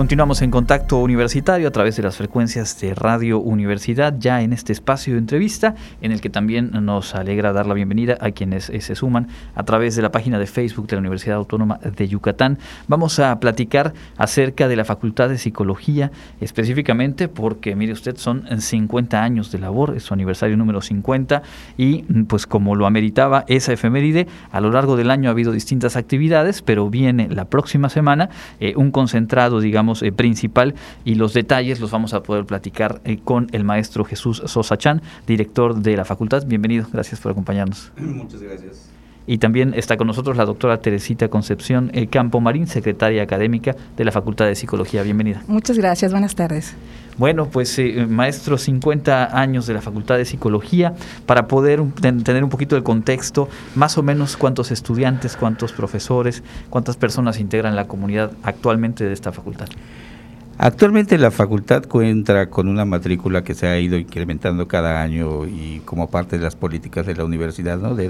Continuamos en contacto universitario a través de las frecuencias de Radio Universidad, ya en este espacio de entrevista, en el que también nos alegra dar la bienvenida a quienes eh, se suman a través de la página de Facebook de la Universidad Autónoma de Yucatán. Vamos a platicar acerca de la Facultad de Psicología, específicamente porque, mire usted, son 50 años de labor, es su aniversario número 50, y pues como lo ameritaba esa efeméride, a lo largo del año ha habido distintas actividades, pero viene la próxima semana eh, un concentrado, digamos, eh, principal y los detalles los vamos a poder platicar eh, con el maestro Jesús Sosa Chan, director de la facultad. Bienvenido, gracias por acompañarnos. Muchas gracias. Y también está con nosotros la doctora Teresita Concepción eh, Campo Marín, secretaria académica de la Facultad de Psicología. Bienvenida. Muchas gracias, buenas tardes. Bueno, pues maestro, 50 años de la Facultad de Psicología, para poder tener un poquito de contexto, más o menos cuántos estudiantes, cuántos profesores, cuántas personas integran la comunidad actualmente de esta facultad. Actualmente la facultad cuenta con una matrícula que se ha ido incrementando cada año y como parte de las políticas de la universidad, ¿no? de,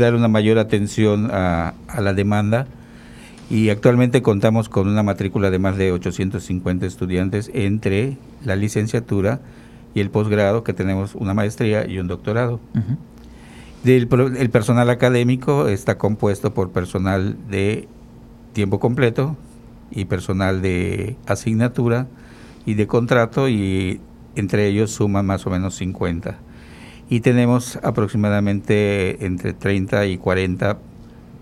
dar una mayor atención a la demanda y actualmente contamos con una matrícula de más de 850 estudiantes entre la licenciatura y el posgrado, que tenemos una maestría y un doctorado. Del, el personal académico está compuesto por personal de tiempo completo y personal de asignatura y de contrato y entre ellos suman más o menos 50. Y tenemos aproximadamente entre 30 y 40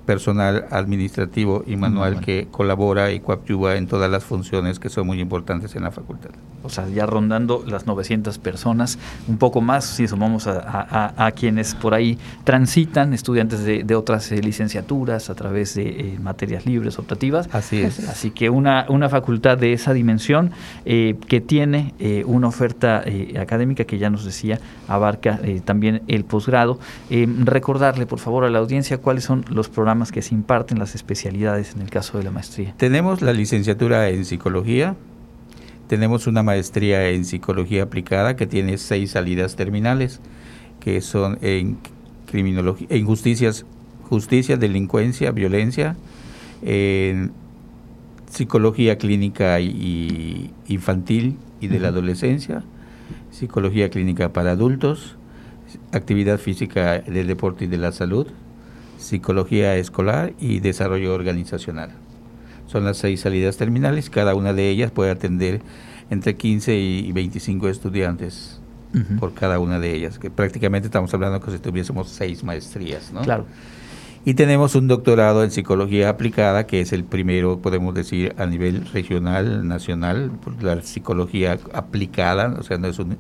personal administrativo y manual que colabora y coadyuva en todas las funciones que son muy importantes en la facultad. O sea, ya rondando las 900 personas, un poco más si sumamos a, quienes por ahí transitan, estudiantes de, otras eh, licenciaturas a través de eh, materias libres optativas. Así es. Así que una, una facultad de esa dimensión eh, que tiene una oferta académica que ya nos decía abarca también el posgrado. recordarle, por favor, a la audiencia cuáles son los programas que se imparten, las especialidades en el caso de la maestría? Tenemos la licenciatura en psicología, tenemos una maestría en psicología aplicada que tiene seis salidas terminales, que son en criminología, en justicias, justicia, delincuencia, violencia, en psicología clínica y infantil y de la adolescencia, psicología clínica para adultos, actividad física del deporte y de la salud, psicología escolar y desarrollo organizacional. Son las seis salidas terminales, cada una de ellas puede atender entre 15 y 25 estudiantes por cada una de ellas, que prácticamente estamos hablando que si tuviésemos seis maestrías, ¿no? Claro. Y tenemos un doctorado en psicología aplicada, que es el primero, podemos decir, a nivel regional, nacional, la psicología aplicada, o sea, no es un,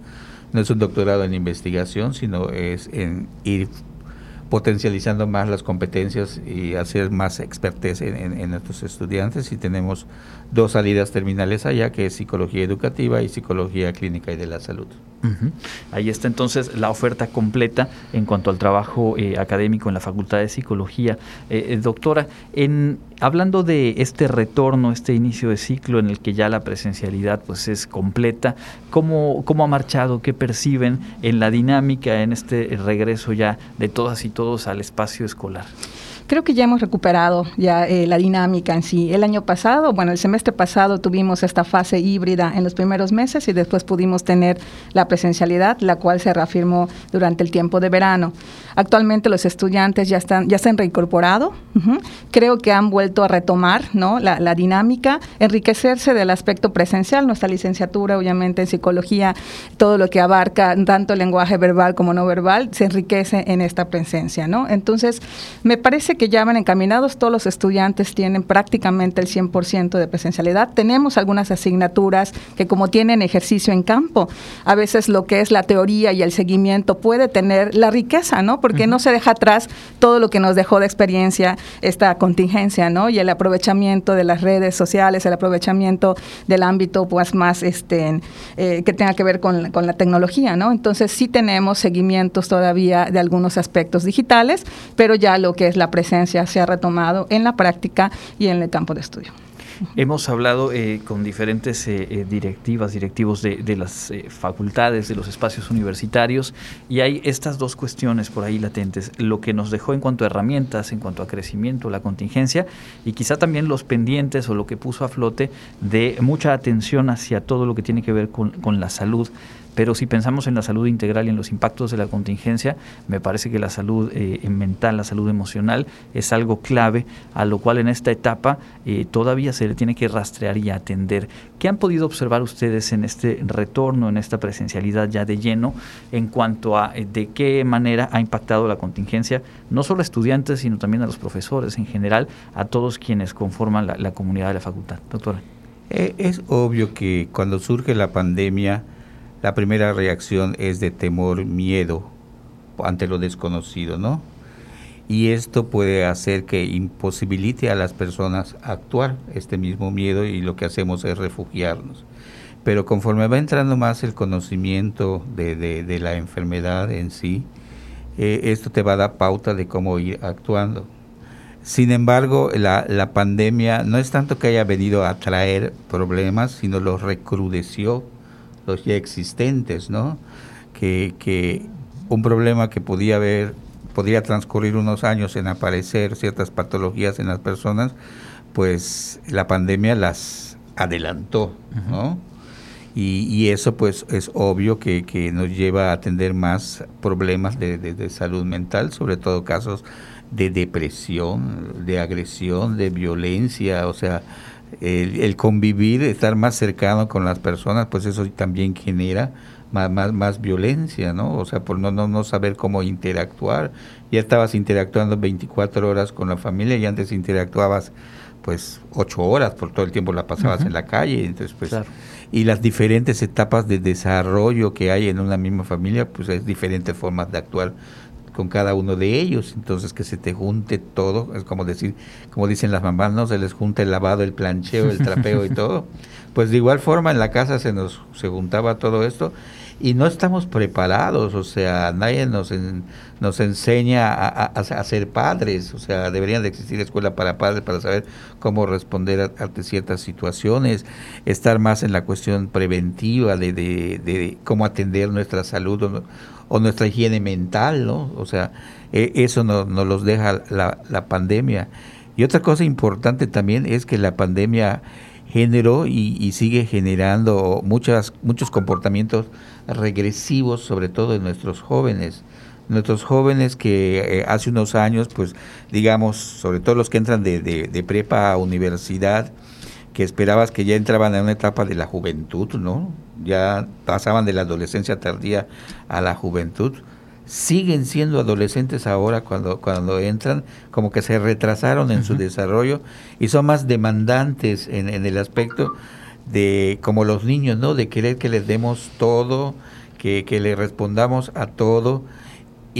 no es un doctorado en investigación, sino es en ir potencializando más las competencias y hacer más expertez en, nuestros estudiantes y tenemos dos salidas terminales allá que es psicología educativa y psicología clínica y de la salud. Ahí está entonces la oferta completa en cuanto al trabajo eh, académico en la Facultad de Psicología. Eh, eh, doctora, en, hablando de este retorno, este inicio de ciclo en el que ya la presencialidad pues es completa, ¿cómo, cómo ha marchado? ¿Qué perciben en la dinámica, en este regreso ya de todas y todos al espacio escolar? Creo que ya hemos recuperado ya eh, la dinámica en sí. El año pasado, bueno, el semestre pasado tuvimos esta fase híbrida en los primeros meses y después pudimos tener la presencialidad, la cual se reafirmó durante el tiempo de verano. Actualmente los estudiantes ya están ya se han reincorporado. Creo que han vuelto a retomar, ¿no? La, la dinámica, enriquecerse del aspecto presencial. Nuestra licenciatura, obviamente, en psicología, todo lo que abarca tanto el lenguaje verbal como no verbal, se enriquece en esta presencia, ¿no? Entonces, me parece que ya van encaminados, todos los estudiantes tienen prácticamente el 100% de presencialidad. Tenemos algunas asignaturas que como tienen ejercicio en campo, a veces lo que es la teoría y el seguimiento puede tener la riqueza, ¿no? Porque no se deja atrás todo lo que nos dejó de experiencia esta contingencia, ¿no? Y el aprovechamiento de las redes sociales, el aprovechamiento del ámbito pues más este eh, que tenga que ver con, con la tecnología, ¿no? Entonces sí tenemos seguimientos todavía de algunos aspectos digitales, pero ya lo que es la presencia se ha retomado en la práctica y en el campo de estudio. Hemos hablado eh, con diferentes eh, eh, directivas, directivos de, las facultades, de los espacios universitarios, y hay estas dos cuestiones por ahí latentes, lo que nos dejó en cuanto a herramientas, en cuanto a crecimiento, la contingencia, y quizá también los pendientes o lo que puso a flote de mucha atención hacia todo lo que tiene que ver con la salud pero si pensamos en la salud integral y en los impactos de la contingencia, me parece que la salud eh, mental, la salud emocional es algo clave, a lo cual en esta etapa eh, todavía se le tiene que rastrear y atender. ¿Qué han podido observar ustedes en este retorno, en esta presencialidad ya de lleno, en cuanto a eh, de qué manera ha impactado la contingencia, no solo a estudiantes, sino también a los profesores en general, a todos quienes conforman la, la comunidad de la facultad? Doctora. es obvio que cuando surge la pandemia, la primera reacción es de temor, miedo ante lo desconocido, ¿no? Y esto puede hacer que imposibilite a las personas actuar este mismo miedo y lo que hacemos es refugiarnos. Pero conforme va entrando más el conocimiento de, la enfermedad en sí, eh, esto te va a dar pauta de cómo ir actuando. Sin embargo, la, la pandemia no es tanto que haya venido a traer problemas, sino los recrudeció los ya existentes, ¿no? Que, que un problema que podía haber, podría transcurrir unos años en aparecer ciertas patologías en las personas, pues la pandemia las adelantó, ¿no? Y, eso pues es obvio que, que, nos lleva a atender más problemas de, de, salud mental, sobre todo casos de depresión, de agresión, de violencia, o sea, el, convivir, estar más cercano con las personas, pues eso también genera más, más, más violencia, ¿no? O sea, por no, no, no saber cómo interactuar. Ya estabas interactuando 24 horas con la familia y antes interactuabas pues 8 horas, por todo el tiempo la pasabas en la calle, entonces pues... Y las diferentes etapas de desarrollo que hay en una misma familia, pues es diferentes formas de actuar con cada uno de ellos. Entonces que se te junte todo, es como decir, como dicen las mamás, no se les junta el lavado, el plancheo, el trapeo y todo. Pues de igual forma en la casa se nos se juntaba todo esto y no estamos preparados, o sea, nadie nos, nos enseña a, a, ser padres, o sea, deberían de existir escuela para padres para saber cómo responder ante ciertas situaciones, estar más en la cuestión preventiva de, de, de cómo atender nuestra salud o, o nuestra higiene mental, ¿no? O sea, e, eso nos no los deja la, la, pandemia. Y otra cosa importante también es que la pandemia generó y, y, sigue generando muchas, muchos comportamientos regresivos, sobre todo en nuestros jóvenes. Nuestros jóvenes que eh, hace unos años, pues digamos, sobre todo los que entran de, de, de prepa a universidad, que esperabas que ya entraban en una etapa de la juventud, ¿no? Ya pasaban de la adolescencia tardía a la juventud. Siguen siendo adolescentes ahora cuando, cuando entran, como que se retrasaron en su desarrollo y son más demandantes en, en el aspecto de, como los niños, ¿no? De querer que les demos todo, que, que le respondamos a todo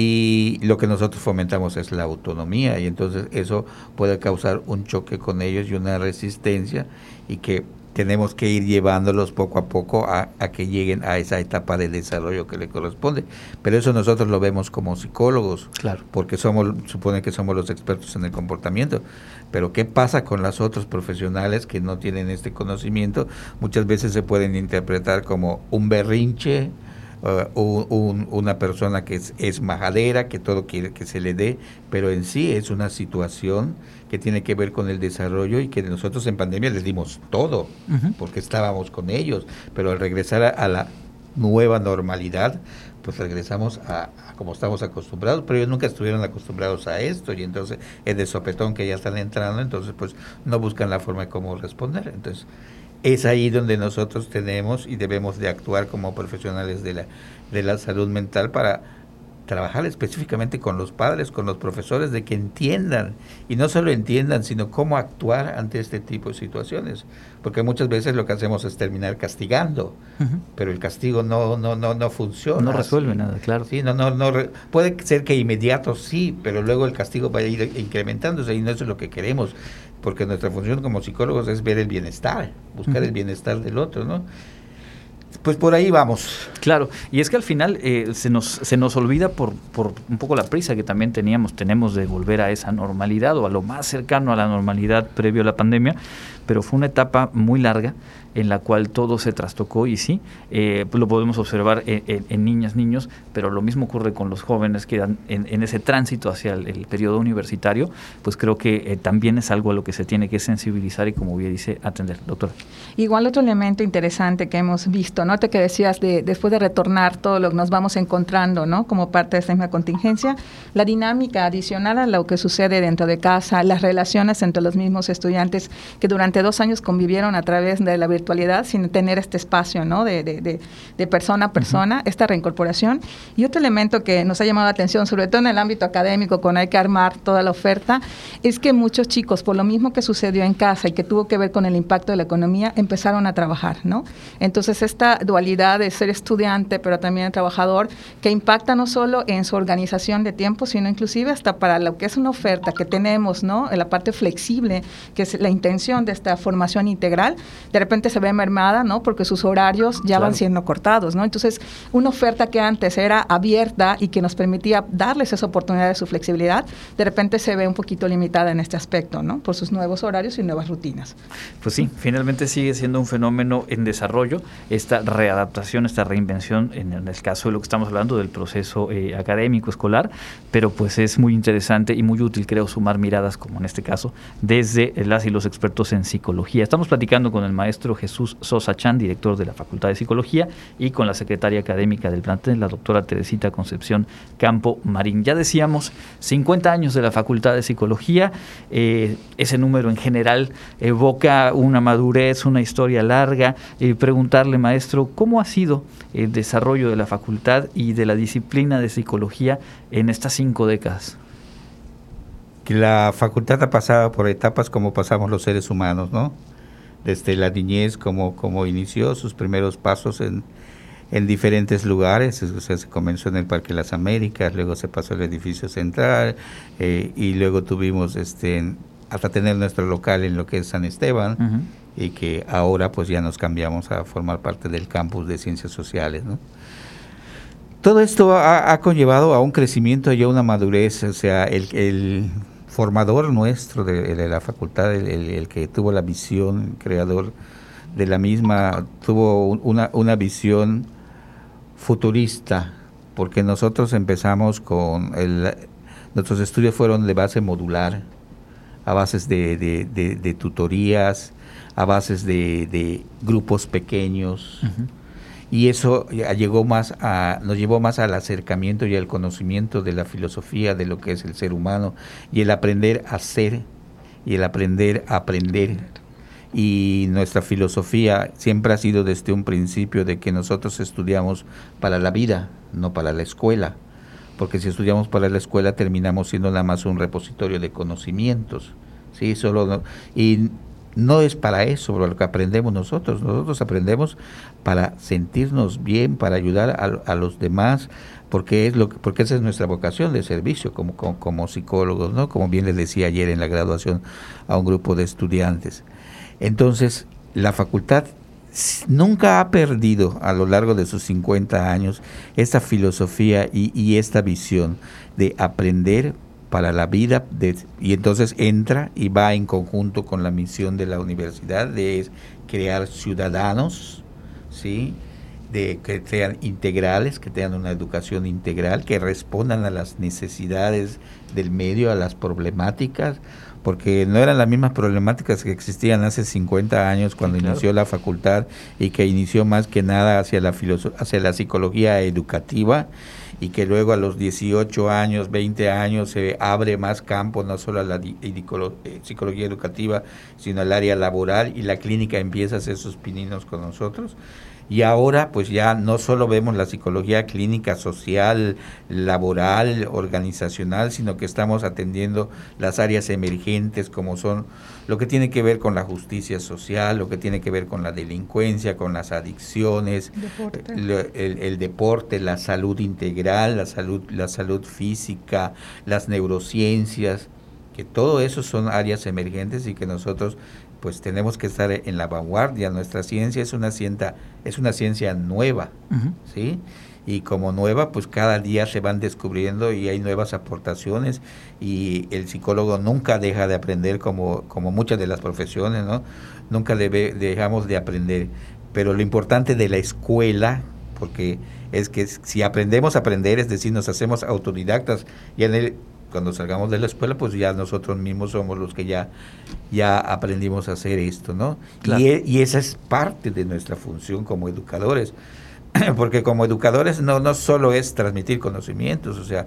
y lo que nosotros fomentamos es la autonomía y entonces eso puede causar un choque con ellos y una resistencia y que tenemos que ir llevándolos poco a poco a, que lleguen a esa etapa de desarrollo que le corresponde. Pero eso nosotros lo vemos como psicólogos, claro. porque somos, supone que somos los expertos en el comportamiento. Pero ¿qué pasa con los otros profesionales que no tienen este conocimiento? Muchas veces se pueden interpretar como un berrinche, uh, una persona que es, majadera, que todo quiere que se le dé, pero en sí es una situación que tiene que ver con el desarrollo y que nosotros en pandemia les dimos todo, porque estábamos con ellos, pero al regresar a, la nueva normalidad, pues regresamos a, como estamos acostumbrados, pero ellos nunca estuvieron acostumbrados a esto y entonces es de sopetón que ya están entrando, entonces pues no buscan la forma de cómo responder. Entonces, es ahí donde nosotros tenemos y debemos de actuar como profesionales de la, de la salud mental para trabajar específicamente con los padres, con los profesores, de que entiendan, y no solo entiendan, sino cómo actuar ante este tipo de situaciones. Porque muchas veces lo que hacemos es terminar castigando, pero el castigo no, no, no, no funciona. No resuelve nada, claro. Sí, no, no, no puede ser que inmediato sí, pero luego el castigo vaya a ir incrementándose y no es lo que queremos porque nuestra función como psicólogos es ver el bienestar, buscar el bienestar del otro, ¿no? Pues por ahí vamos. Claro, y es que al final eh, se, nos, se nos olvida por, por un poco la prisa que también teníamos, tenemos de volver a esa normalidad o a lo más cercano a la normalidad previo a la pandemia, pero fue una etapa muy larga en la cual todo se trastocó y sí, eh, pues lo podemos observar en, niñas, niños, pero lo mismo ocurre con los jóvenes que en, en ese tránsito hacia el, periodo universitario, pues creo que eh, también es algo a lo que se tiene que sensibilizar y como bien dice, atender. Doctora. Igual otro elemento interesante que hemos visto, ¿no? Te que decías de después de retornar todo lo que nos vamos encontrando, ¿no? Como parte de esta misma contingencia, la dinámica adicional a lo que sucede dentro de casa, las relaciones entre los mismos estudiantes que durante dos años convivieron a través de la virtualidad sin tener este espacio, ¿no? De, de, de, persona a persona, esta reincorporación. Y otro elemento que nos ha llamado la atención, sobre todo en el ámbito académico, cuando hay que armar toda la oferta, es que muchos chicos, por lo mismo que sucedió en casa y que tuvo que ver con el impacto de la economía, empezaron a trabajar, ¿no? Entonces, esta dualidad de ser estudiante, pero también trabajador, que impacta no solo en su organización de tiempo, sino inclusive hasta para lo que es una oferta que tenemos, ¿no? En la parte flexible, que es la intención de esta formación integral, de repente se ve mermada, ¿no? Porque sus horarios ya van siendo cortados, ¿no? Entonces, una oferta que antes era abierta y que nos permitía darles esa oportunidad de su flexibilidad, de repente se ve un poquito limitada en este aspecto, ¿no? Por sus nuevos horarios y nuevas rutinas. Pues sí, finalmente sigue siendo un fenómeno en desarrollo, readaptación, esta reinvención, en el caso de lo que estamos hablando del proceso eh, académico escolar, pero pues es muy interesante y muy útil, creo, sumar miradas, como en este caso, desde las y los expertos en psicología. Estamos platicando con el maestro Jesús Sosa Chan, director de la Facultad de Psicología, y con la secretaria académica del plantel, la doctora Teresita Concepción Campo Marín. Ya decíamos, 50 años de la Facultad de Psicología, eh, ese número en general evoca una madurez, una historia larga. y preguntarle, maestro, ¿cómo ha sido el desarrollo de la facultad y de la disciplina de psicología en estas cinco décadas? La facultad ha pasado por etapas como pasamos los seres humanos, ¿no? Desde la niñez, como, como inició sus primeros pasos en, en diferentes lugares, o sea, se comenzó en el Parque de las Américas, luego se pasó al edificio central eh, y luego tuvimos este hasta tener nuestro local en lo que es San Esteban y que ahora pues ya nos cambiamos a formar parte del campus de ciencias sociales, ¿no? Todo esto ha, conllevado a un crecimiento y a una madurez, o sea, el, formador nuestro de, la facultad, el, el, que tuvo la visión, creador de la misma, tuvo una, una visión futurista, porque nosotros empezamos con el, nuestros estudios fueron de base modular, a bases de, tutorías, a bases de, grupos pequeños. Y eso llegó más a, nos llevó más al acercamiento y al conocimiento de la filosofía de lo que es el ser humano y el aprender a ser y el aprender a aprender. Y nuestra filosofía siempre ha sido desde un principio de que nosotros estudiamos para la vida, no para la escuela, porque si estudiamos para la escuela terminamos siendo nada más un repositorio de conocimientos, sí, solo y no es para eso lo que aprendemos nosotros, nosotros aprendemos para sentirnos bien, para ayudar a, los demás, porque es lo que, porque esa es nuestra vocación de servicio como, como, psicólogos, ¿no? Como bien les decía ayer en la graduación a un grupo de estudiantes. Entonces, la facultad nunca ha perdido a lo largo de sus 50 años esta filosofía y, esta visión de aprender para la vida y entonces entra y va en conjunto con la misión de la universidad de crear ciudadanos, ¿sí? de que sean integrales, que tengan una educación integral, que respondan a las necesidades del medio, a las problemáticas, porque no eran las mismas problemáticas que existían hace 50 años cuando inició la facultad y que inició más que nada hacia la, hacia la psicología educativa y que luego a los 18 años, 20 años se abre más campo, no solo a la eh, psicología educativa, sino al área laboral y la clínica empieza a hacer sus pininos con nosotros. Y ahora pues ya no solo vemos la psicología clínica, social, laboral, organizacional, sino que estamos atendiendo las áreas emergentes como son lo que tiene que ver con la justicia social, lo que tiene que ver con la delincuencia, con las adicciones, El, deporte, la salud integral, la salud, la salud física, las neurociencias, que todo eso son áreas emergentes y que nosotros pues tenemos que estar en la vanguardia. Nuestra ciencia es una ciencia, es una ciencia nueva, ¿sí? y como nueva, pues cada día se van descubriendo y hay nuevas aportaciones y el psicólogo nunca deja de aprender como, como muchas de las profesiones, ¿no? Nunca debe, dejamos de aprender. Pero lo importante de la escuela, porque es que si aprendemos a aprender, es decir, nos hacemos autodidactas, y en el, cuando salgamos de la escuela, pues ya nosotros mismos somos los que ya, ya aprendimos a hacer esto, ¿no? Y, e, y esa es parte de nuestra función como educadores porque como educadores no, no solo es transmitir conocimientos, o sea,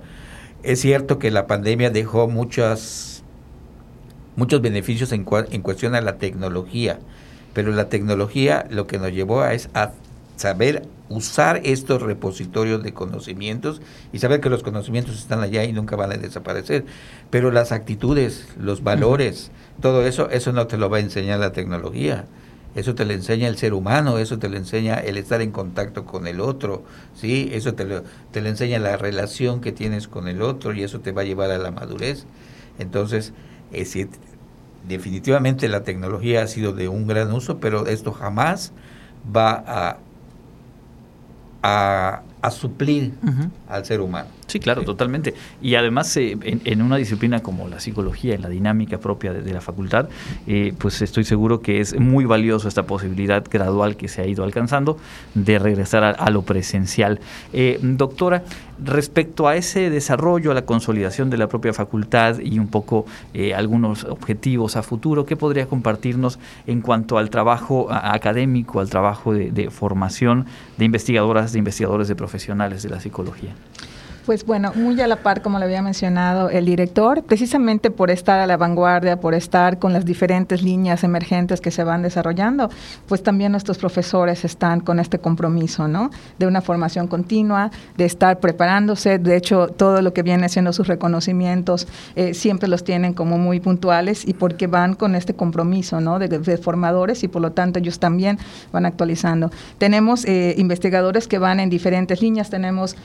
es cierto que la pandemia dejó muchas, muchos beneficios en, en cuestión a la tecnología, pero la tecnología lo que nos llevó a es a saber usar estos repositorios de conocimientos y saber que los conocimientos están allá y nunca van a desaparecer. Pero las actitudes, los valores, todo eso, eso no te lo va a enseñar la tecnología. Eso te lo enseña el ser humano, eso te lo enseña el estar en contacto con el otro, ¿sí? Eso te lo, te lo enseña la relación que tienes con el otro y eso te va a llevar a la madurez. Entonces, es, definitivamente la tecnología ha sido de un gran uso, pero esto jamás va a, a, a suplir al ser humano. Sí, claro, totalmente. Y además, eh, en, una disciplina como la psicología, en la dinámica propia de, la facultad, eh, pues estoy seguro que es muy valioso esta posibilidad gradual que se ha ido alcanzando de regresar a, lo presencial. Eh, doctora, respecto a ese desarrollo, a la consolidación de la propia facultad y un poco algunos objetivos a futuro, ¿qué podría compartirnos en cuanto al trabajo académico, al trabajo de, de formación de investigadoras, de investigadores, de profesionales de la psicología? Pues bueno, muy a la par, como le había mencionado el director, precisamente por estar a la vanguardia, por estar con las diferentes líneas emergentes que se van desarrollando, pues también nuestros profesores están con este compromiso, ¿no? De una formación continua, de estar preparándose. De hecho, todo lo que viene siendo sus reconocimientos eh, siempre los tienen como muy puntuales y porque van con este compromiso, ¿no? De, formadores y por lo tanto ellos también van actualizando. Tenemos eh, investigadores que van en diferentes líneas, tenemos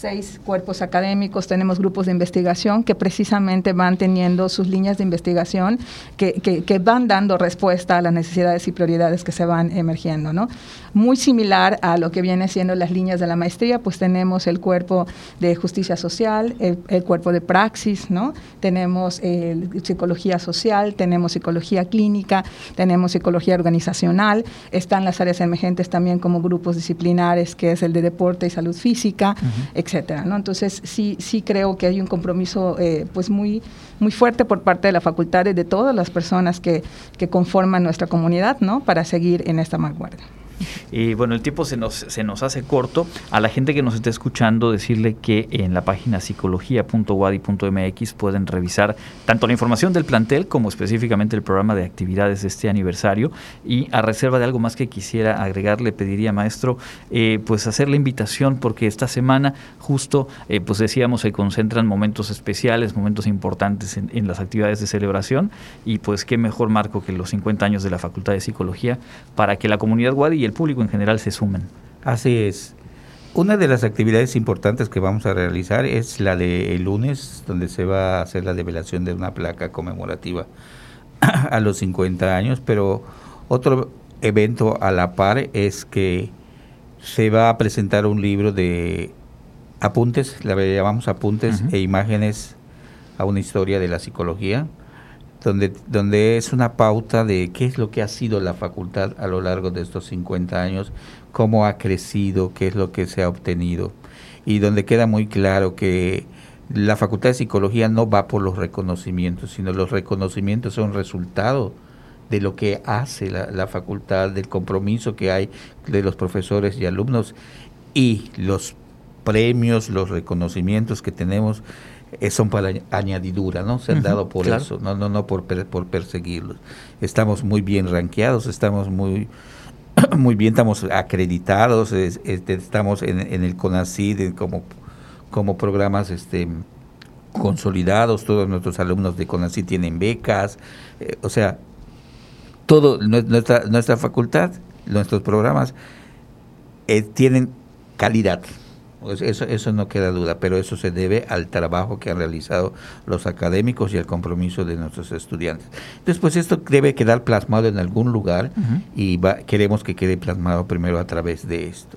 seis cuerpos académicos, tenemos grupos de investigación que precisamente van teniendo sus líneas de investigación que, que, van dando respuesta a las necesidades y prioridades que se van emergiendo. ¿no? Muy similar a lo que viene siendo las líneas de la maestría, pues tenemos el cuerpo de justicia social, el, cuerpo de praxis, ¿no? tenemos psicología social, tenemos psicología clínica, tenemos psicología organizacional, están las áreas emergentes también como grupos disciplinares, que es el de deporte y salud física, etcétera, ¿no? Entonces sí, sí creo que hay un compromiso eh, pues muy, muy fuerte por parte de la facultad y de todas las personas que, que conforman nuestra comunidad, ¿no? Para seguir en esta vanguardia. Y bueno, el tiempo se nos, se nos hace corto. A la gente que nos esté escuchando, decirle que en la página psicología.wadi.mx pueden revisar tanto la información del plantel como específicamente el programa de actividades de este aniversario. Y a reserva de algo más que quisiera agregar, le pediría, maestro, eh, pues hacer la invitación porque esta semana justo, eh, pues decíamos, se concentran momentos especiales, momentos importantes en, en las actividades de celebración y pues qué mejor marco que los 50 años de la Facultad de Psicología para que la comunidad Wadi y el público en general se sumen. Así es. Una de las actividades importantes que vamos a realizar es la de el lunes, donde se va a hacer la develación de una placa conmemorativa a los 50 años, pero otro evento a la par es que se va a presentar un libro de apuntes, le llamamos apuntes e imágenes a una historia de la psicología, donde, donde es una pauta de qué es lo que ha sido la facultad a lo largo de estos 50 años, cómo ha crecido, qué es lo que se ha obtenido, y donde queda muy claro que la facultad de psicología no va por los reconocimientos, sino los reconocimientos son resultado de lo que hace la, la facultad, del compromiso que hay de los profesores y alumnos, y los premios, los reconocimientos que tenemos son para añadidura, ¿no? Se han dado por eso, no, no, no por, por perseguirlos. Estamos muy bien ranqueados, estamos muy, muy bien, estamos acreditados, este, estamos en, el CONACID como, como programas este, consolidados, todos nuestros alumnos de CONACID tienen becas, eh, o sea, todo nuestra, nuestra facultad, nuestros programas eh, tienen calidad. Pues eso, eso no queda duda, pero eso se debe al trabajo que han realizado los académicos y al compromiso de nuestros estudiantes. Después esto debe quedar plasmado en algún lugar y queremos que quede plasmado primero a través de esto.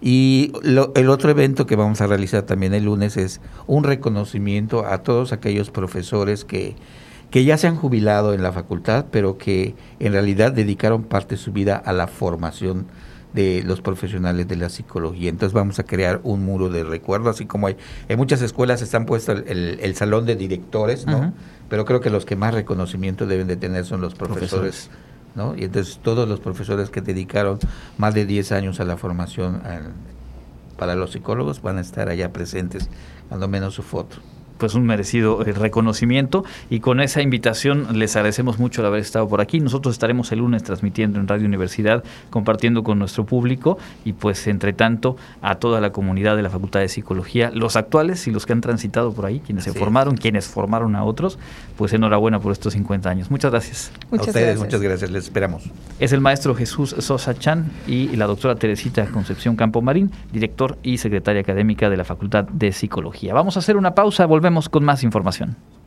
Y el otro evento que vamos a realizar también el lunes es un reconocimiento a todos aquellos profesores que, que ya se han jubilado en la facultad, pero que en realidad dedicaron parte de su vida a la formación de los profesionales de la psicología. Entonces vamos a crear un muro de recuerdo, así como hay en muchas escuelas están puestos el, salón de directores, ¿no? Pero creo que los que más reconocimiento deben de tener son los profesores, ¿no? Y entonces todos los profesores que dedicaron más de 10 años a la formación para los psicólogos van a estar allá presentes, cuando menos su foto pues un merecido eh, reconocimiento y con esa invitación les agradecemos mucho el haber estado por aquí. Nosotros estaremos el lunes transmitiendo en Radio Universidad, compartiendo con nuestro público y pues entre tanto a toda la comunidad de la Facultad de Psicología, los actuales y los que han transitado por ahí, quienes se formaron, quienes formaron a otros, pues enhorabuena por estos 50 años. Muchas gracias. Muchas a ustedes, muchas gracias, les esperamos. Es el maestro Jesús Sosa Chan y la doctora Teresita Concepción Campo Marín, director y secretaria académica de la Facultad de Psicología. Vamos a hacer una pausa, volvemos con más información.